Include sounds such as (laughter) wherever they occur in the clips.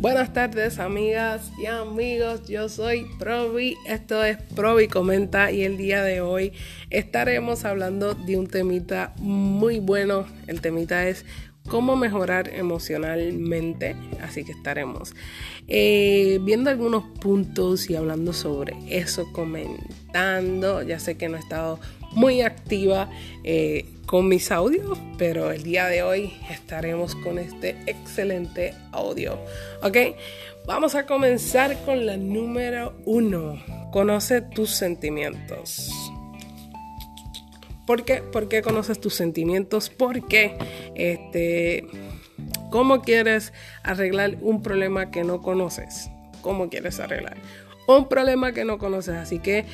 Buenas tardes amigas y amigos, yo soy Provi, esto es Provi Comenta y el día de hoy estaremos hablando de un temita muy bueno, el temita es cómo mejorar emocionalmente, así que estaremos eh, viendo algunos puntos y hablando sobre eso, comentando, ya sé que no he estado muy activa. Eh, con mis audios, pero el día de hoy estaremos con este excelente audio. Ok, vamos a comenzar con la número uno. Conoce tus sentimientos. ¿Por qué? ¿Por qué conoces tus sentimientos? Porque este, ¿cómo quieres arreglar un problema que no conoces? ¿Cómo quieres arreglar un problema que no conoces? Así que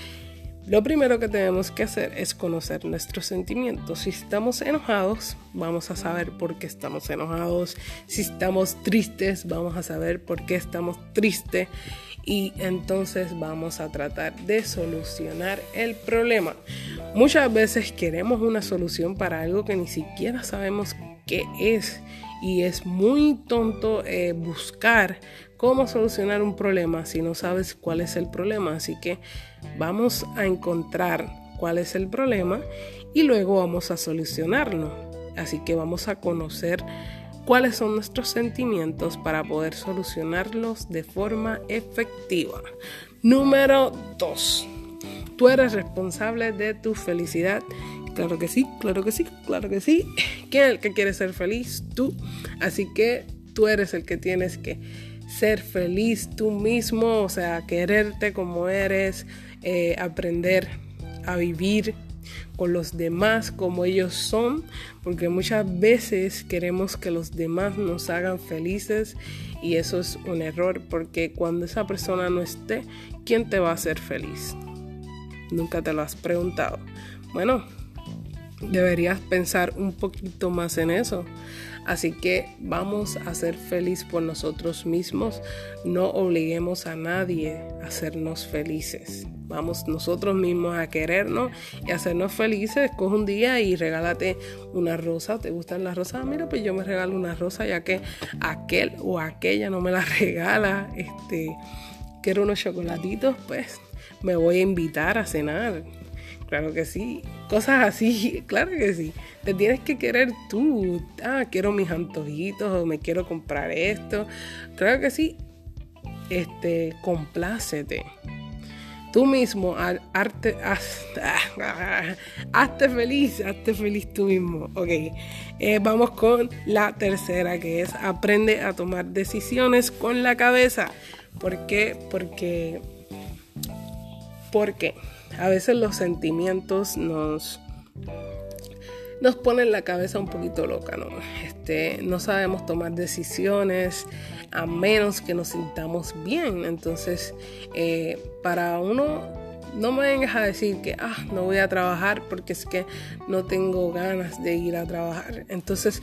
lo primero que tenemos que hacer es conocer nuestros sentimientos. Si estamos enojados, vamos a saber por qué estamos enojados. Si estamos tristes, vamos a saber por qué estamos tristes. Y entonces vamos a tratar de solucionar el problema. Muchas veces queremos una solución para algo que ni siquiera sabemos qué es. Y es muy tonto eh, buscar cómo solucionar un problema si no sabes cuál es el problema. Así que vamos a encontrar cuál es el problema y luego vamos a solucionarlo. Así que vamos a conocer cuáles son nuestros sentimientos para poder solucionarlos de forma efectiva. Número 2. Tú eres responsable de tu felicidad. Claro que sí, claro que sí, claro que sí. (laughs) ¿Quién es el que quiere ser feliz? Tú. Así que tú eres el que tienes que ser feliz tú mismo, o sea, quererte como eres, eh, aprender a vivir con los demás como ellos son, porque muchas veces queremos que los demás nos hagan felices y eso es un error, porque cuando esa persona no esté, ¿quién te va a hacer feliz? Nunca te lo has preguntado. Bueno, deberías pensar un poquito más en eso. Así que vamos a ser felices por nosotros mismos. No obliguemos a nadie a hacernos felices. Vamos nosotros mismos a querernos y hacernos felices. Coge un día y regálate una rosa. ¿Te gustan las rosas? Mira, pues yo me regalo una rosa ya que aquel o aquella no me la (laughs) regala. Este, quiero unos chocolatitos, pues me voy a invitar a cenar Claro que sí. Cosas así, (laughs) claro que sí. Te tienes que querer tú. Ah, quiero mis antojitos o me quiero comprar esto. Claro que sí. Este, complácete. Tú mismo, arte, (laughs) hazte feliz, hazte feliz tú mismo. Ok, eh, vamos con la tercera que es aprende a tomar decisiones con la cabeza. ¿Por qué? Porque, porque a veces los sentimientos nos, nos ponen la cabeza un poquito loca, ¿no? Este, no sabemos tomar decisiones a menos que nos sintamos bien. Entonces, eh, para uno, no me vengas a decir que, ah, no voy a trabajar porque es que no tengo ganas de ir a trabajar. Entonces,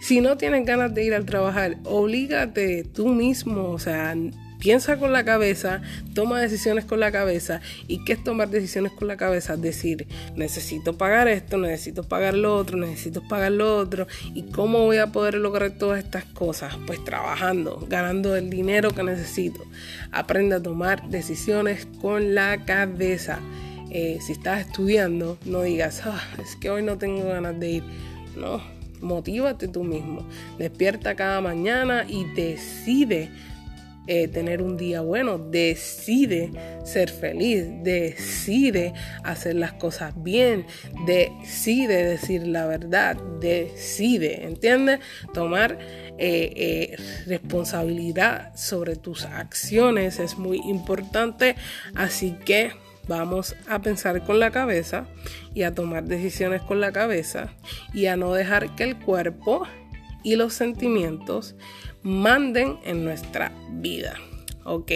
si no tienes ganas de ir a trabajar, oblígate tú mismo, o sea, piensa con la cabeza, toma decisiones con la cabeza. ¿Y qué es tomar decisiones con la cabeza? Decir, necesito pagar esto, necesito pagar lo otro, necesito pagar lo otro. ¿Y cómo voy a poder lograr todas estas cosas? Pues trabajando, ganando el dinero que necesito. Aprende a tomar decisiones con la cabeza. Eh, si estás estudiando, no digas, ah, es que hoy no tengo ganas de ir. No, motívate tú mismo. Despierta cada mañana y decide eh, tener un día bueno, decide ser feliz, decide hacer las cosas bien, decide decir la verdad, decide, ¿entiendes? Tomar eh, eh, responsabilidad sobre tus acciones es muy importante, así que vamos a pensar con la cabeza y a tomar decisiones con la cabeza y a no dejar que el cuerpo y los sentimientos manden en nuestra vida. Ok,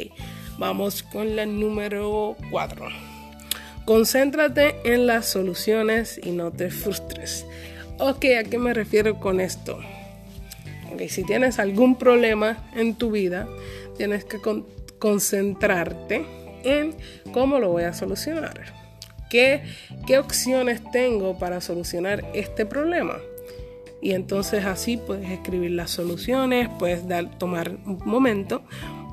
vamos con la número 4. Concéntrate en las soluciones y no te frustres. Ok, ¿a qué me refiero con esto? Okay, si tienes algún problema en tu vida, tienes que concentrarte en cómo lo voy a solucionar. ¿Qué, ¿Qué opciones tengo para solucionar este problema? Y entonces así puedes escribir las soluciones, puedes dar, tomar un momento,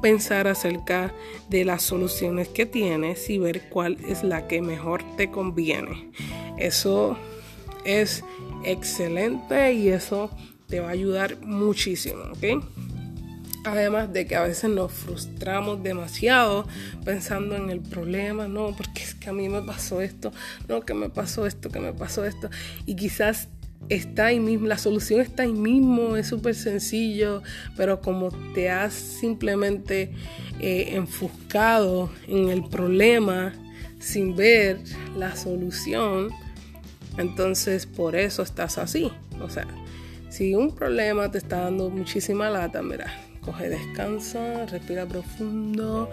pensar acerca de las soluciones que tienes y ver cuál es la que mejor te conviene. Eso es excelente y eso te va a ayudar muchísimo, ¿ok? Además de que a veces nos frustramos demasiado pensando en el problema, no, porque es que a mí me pasó esto, no, que me pasó esto, que me pasó esto. Y quizás está ahí mismo, la solución está ahí mismo, es súper sencillo, pero como te has simplemente eh, enfuscado en el problema sin ver la solución, entonces por eso estás así. O sea, si un problema te está dando muchísima lata, mira, coge descansa, respira profundo,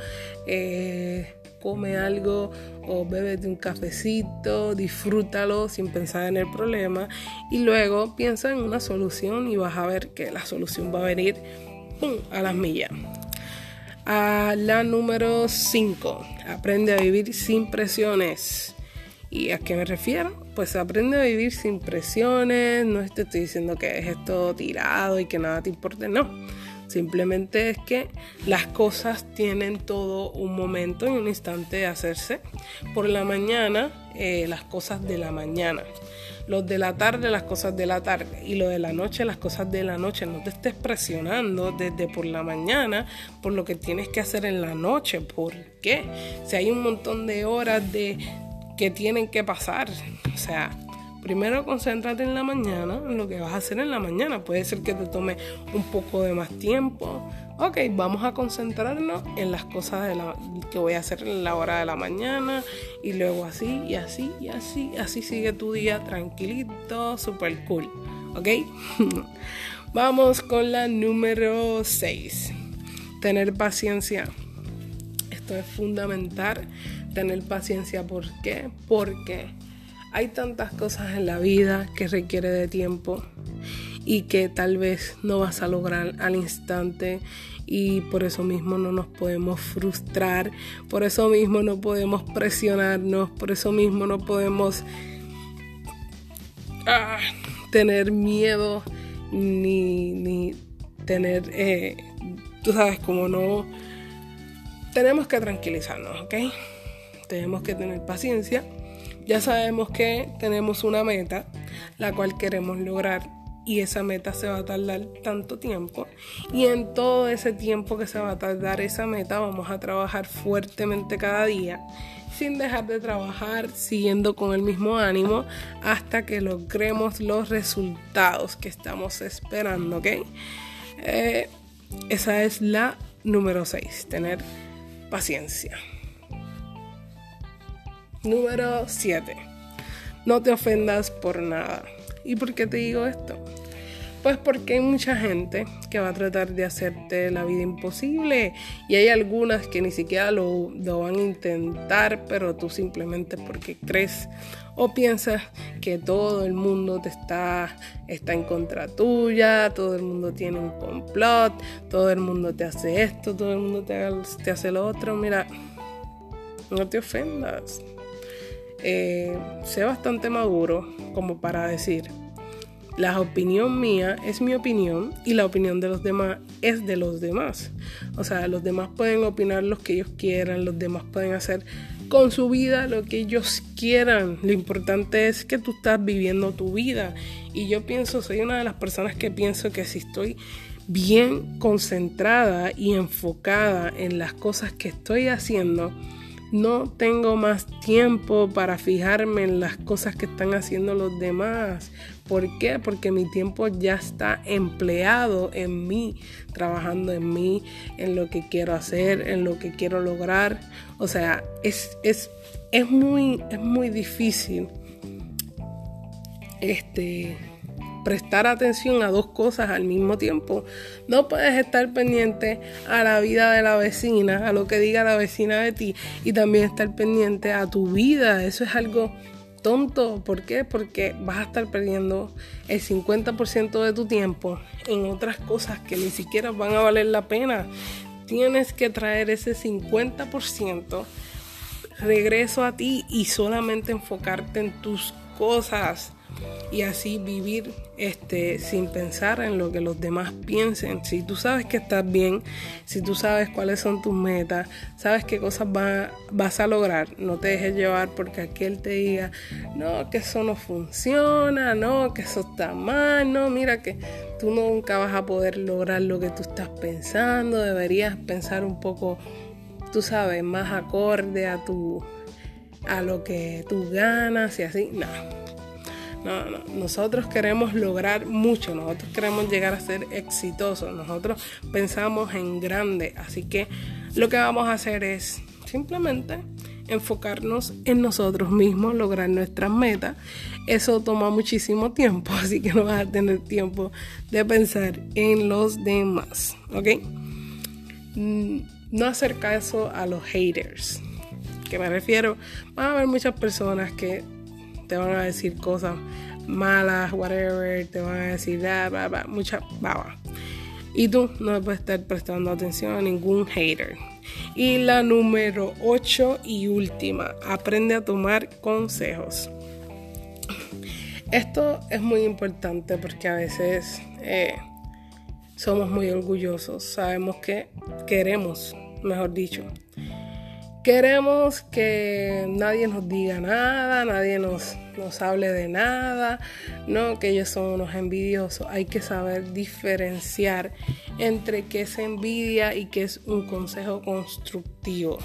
eh, come algo o bébete un cafecito, disfrútalo sin pensar en el problema y luego piensa en una solución y vas a ver que la solución va a venir a las millas. A la número 5, aprende a vivir sin presiones. ¿Y a qué me refiero? Pues aprende a vivir sin presiones, no te estoy diciendo que es esto tirado y que nada te importe, no Simplemente es que las cosas tienen todo un momento y un instante de hacerse. Por la mañana, eh, las cosas de la mañana. Los de la tarde, las cosas de la tarde. Y lo de la noche, las cosas de la noche. No te estés presionando desde por la mañana por lo que tienes que hacer en la noche. ¿Por qué? Si hay un montón de horas de que tienen que pasar. O sea, Primero concéntrate en la mañana, en lo que vas a hacer en la mañana. Puede ser que te tome un poco de más tiempo. Ok, vamos a concentrarnos en las cosas que voy a hacer en la hora de la mañana y luego así y así y así. Así sigue tu día tranquilito, super cool. ¿Ok? (laughs) vamos con la número 6. Tener paciencia. Esto es fundamental. Tener paciencia. ¿Por qué? Porque hay tantas cosas en la vida que requiere de tiempo y que tal vez no vas a lograr al instante y por eso mismo no nos podemos frustrar, por eso mismo no podemos presionarnos, por eso mismo no podemos ah, tener miedo ni, tener, eh, tú sabes, como no, tenemos que tranquilizarnos, ¿ok? Tenemos que tener paciencia ya sabemos que tenemos una meta, la cual queremos lograr y esa meta se va a tardar tanto tiempo y en todo ese tiempo que se va a tardar esa meta vamos a trabajar fuertemente cada día sin dejar de trabajar siguiendo con el mismo ánimo hasta que logremos los resultados que estamos esperando, ¿ok? Eh, esa es la número 6, tener paciencia. Número 7. No te ofendas por nada. ¿Y por qué te digo esto? Pues porque hay mucha gente que va a tratar de hacerte la vida imposible y hay algunas que ni siquiera lo, van a intentar, pero tú simplemente porque crees o piensas que todo el mundo te está, está en contra tuya, todo el mundo tiene un complot, todo el mundo te hace esto, todo el mundo te, te hace lo otro. Mira, no te ofendas. Eh, sé bastante maduro como para decir, la opinión mía es mi opinión y la opinión de los demás es de los demás. O sea, los demás pueden opinar lo que ellos quieran, los demás pueden hacer con su vida lo que ellos quieran. Lo importante es que tú estás viviendo tu vida. Y yo pienso, soy una de las personas que pienso que si estoy bien concentrada y enfocada en las cosas que estoy haciendo, no tengo más tiempo para fijarme en las cosas que están haciendo los demás. ¿Por qué? Porque mi tiempo ya está empleado en mí, trabajando en mí, en lo que quiero hacer, en lo que quiero lograr. O sea, es, es, es, muy, es muy difícil este, prestar atención a dos cosas al mismo tiempo. No puedes estar pendiente a la vida de la vecina, a lo que diga la vecina de ti y también estar pendiente a tu vida. Eso es algo tonto. ¿Por qué? Porque vas a estar perdiendo el 50% de tu tiempo en otras cosas que ni siquiera van a valer la pena. Tienes que traer ese 50% regreso a ti y solamente enfocarte en tus cosas y así vivir este, sin pensar en lo que los demás piensen. Si tú sabes que estás bien, si tú sabes cuáles son tus metas, sabes qué cosas vas a lograr, no te dejes llevar porque aquel te diga, no, que eso no funciona, no, que eso está mal, no, mira que tú nunca vas a poder lograr lo que tú estás pensando, deberías pensar un poco, tú sabes, más acorde a tu a lo que tú ganas y así, no no, no, nosotros queremos lograr mucho, nosotros queremos llegar a ser exitosos, nosotros pensamos en grande, así que lo que vamos a hacer es simplemente enfocarnos en nosotros mismos, lograr nuestras metas. Eso toma muchísimo tiempo, (laughs) así que no vas a tener tiempo de pensar en los demás, ¿ok? Mm, no hacer caso a los haters. Que me refiero, van a haber muchas personas que te van a decir cosas malas, whatever, te van a decir bla, bla, bla, mucha baba. Y tú no puedes estar prestando atención a ningún hater. Y la número 8 y última, aprende a tomar consejos. Esto es muy importante porque a veces eh, somos muy orgullosos, sabemos que queremos, mejor dicho, Queremos que nadie nos diga nada, nadie nos, hable de nada, no, que ellos son unos envidiosos. Hay que saber diferenciar entre qué es envidia y qué es un consejo constructivo,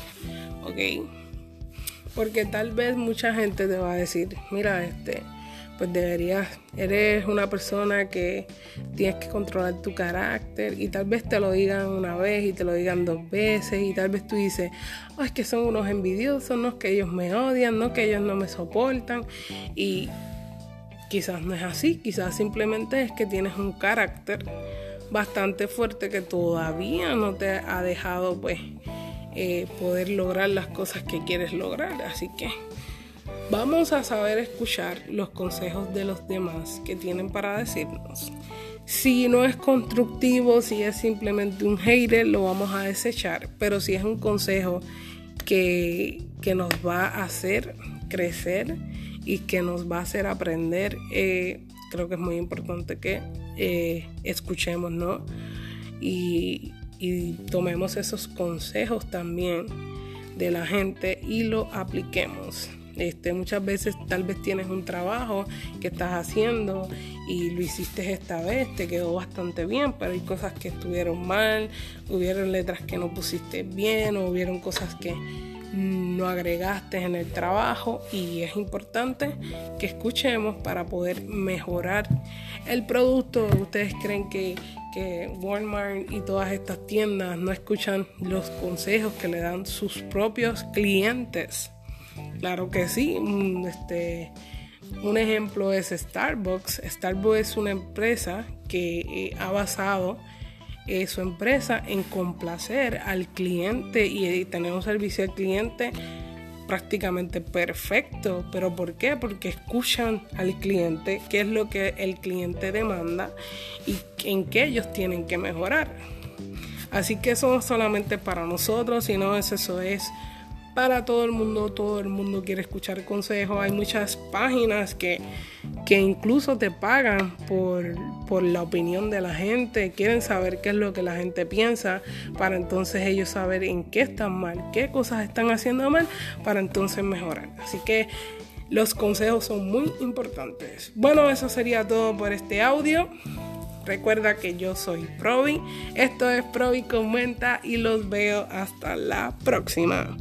¿ok? Porque tal vez mucha gente te va a decir, mira, este, pues deberías, eres una persona que tienes que controlar tu carácter y tal vez te lo digan una vez y te lo digan dos veces y tal vez tú dices, oh, es que son unos envidiosos, no es que ellos me odian, no que ellos no me soportan y quizás no es así, quizás simplemente es que tienes un carácter bastante fuerte que todavía no te ha dejado pues eh, poder lograr las cosas que quieres lograr, así que Vamos a saber escuchar los consejos de los demás que tienen para decirnos. Si no es constructivo, si es simplemente un hater, lo vamos a desechar. Pero si es un consejo que, nos va a hacer crecer y que nos va a hacer aprender, eh, creo que es muy importante que eh, escuchemos, ¿no? Y, y tomemos esos consejos también de la gente y lo apliquemos. Este, muchas veces tal vez tienes un trabajo que estás haciendo y lo hiciste esta vez, te quedó bastante bien, pero hay cosas que estuvieron mal, hubieron letras que no pusiste bien o hubieron cosas que no agregaste en el trabajo y es importante que escuchemos para poder mejorar el producto. Ustedes creen que, que Walmart y todas estas tiendas no escuchan los consejos que le dan sus propios clientes. Claro que sí. Mm, este, un ejemplo es Starbucks. Starbucks es una empresa que eh, ha basado eh, su empresa en complacer al cliente y tener un servicio al cliente prácticamente perfecto. ¿Pero por qué? Porque escuchan al cliente, qué es lo que el cliente demanda y en qué ellos tienen que mejorar. Así que eso no solamente para nosotros, sino eso es para todo el mundo, todo el mundo quiere escuchar consejos. Hay muchas páginas que, que incluso te pagan por, por, la opinión de la gente, quieren saber qué es lo que la gente piensa, para entonces ellos saber en qué están mal, qué cosas están haciendo mal, para entonces mejorar. Así que los consejos son muy importantes. Bueno, eso sería todo por este audio. Recuerda que yo soy Provi. Esto es Provi Comenta y los veo hasta la próxima.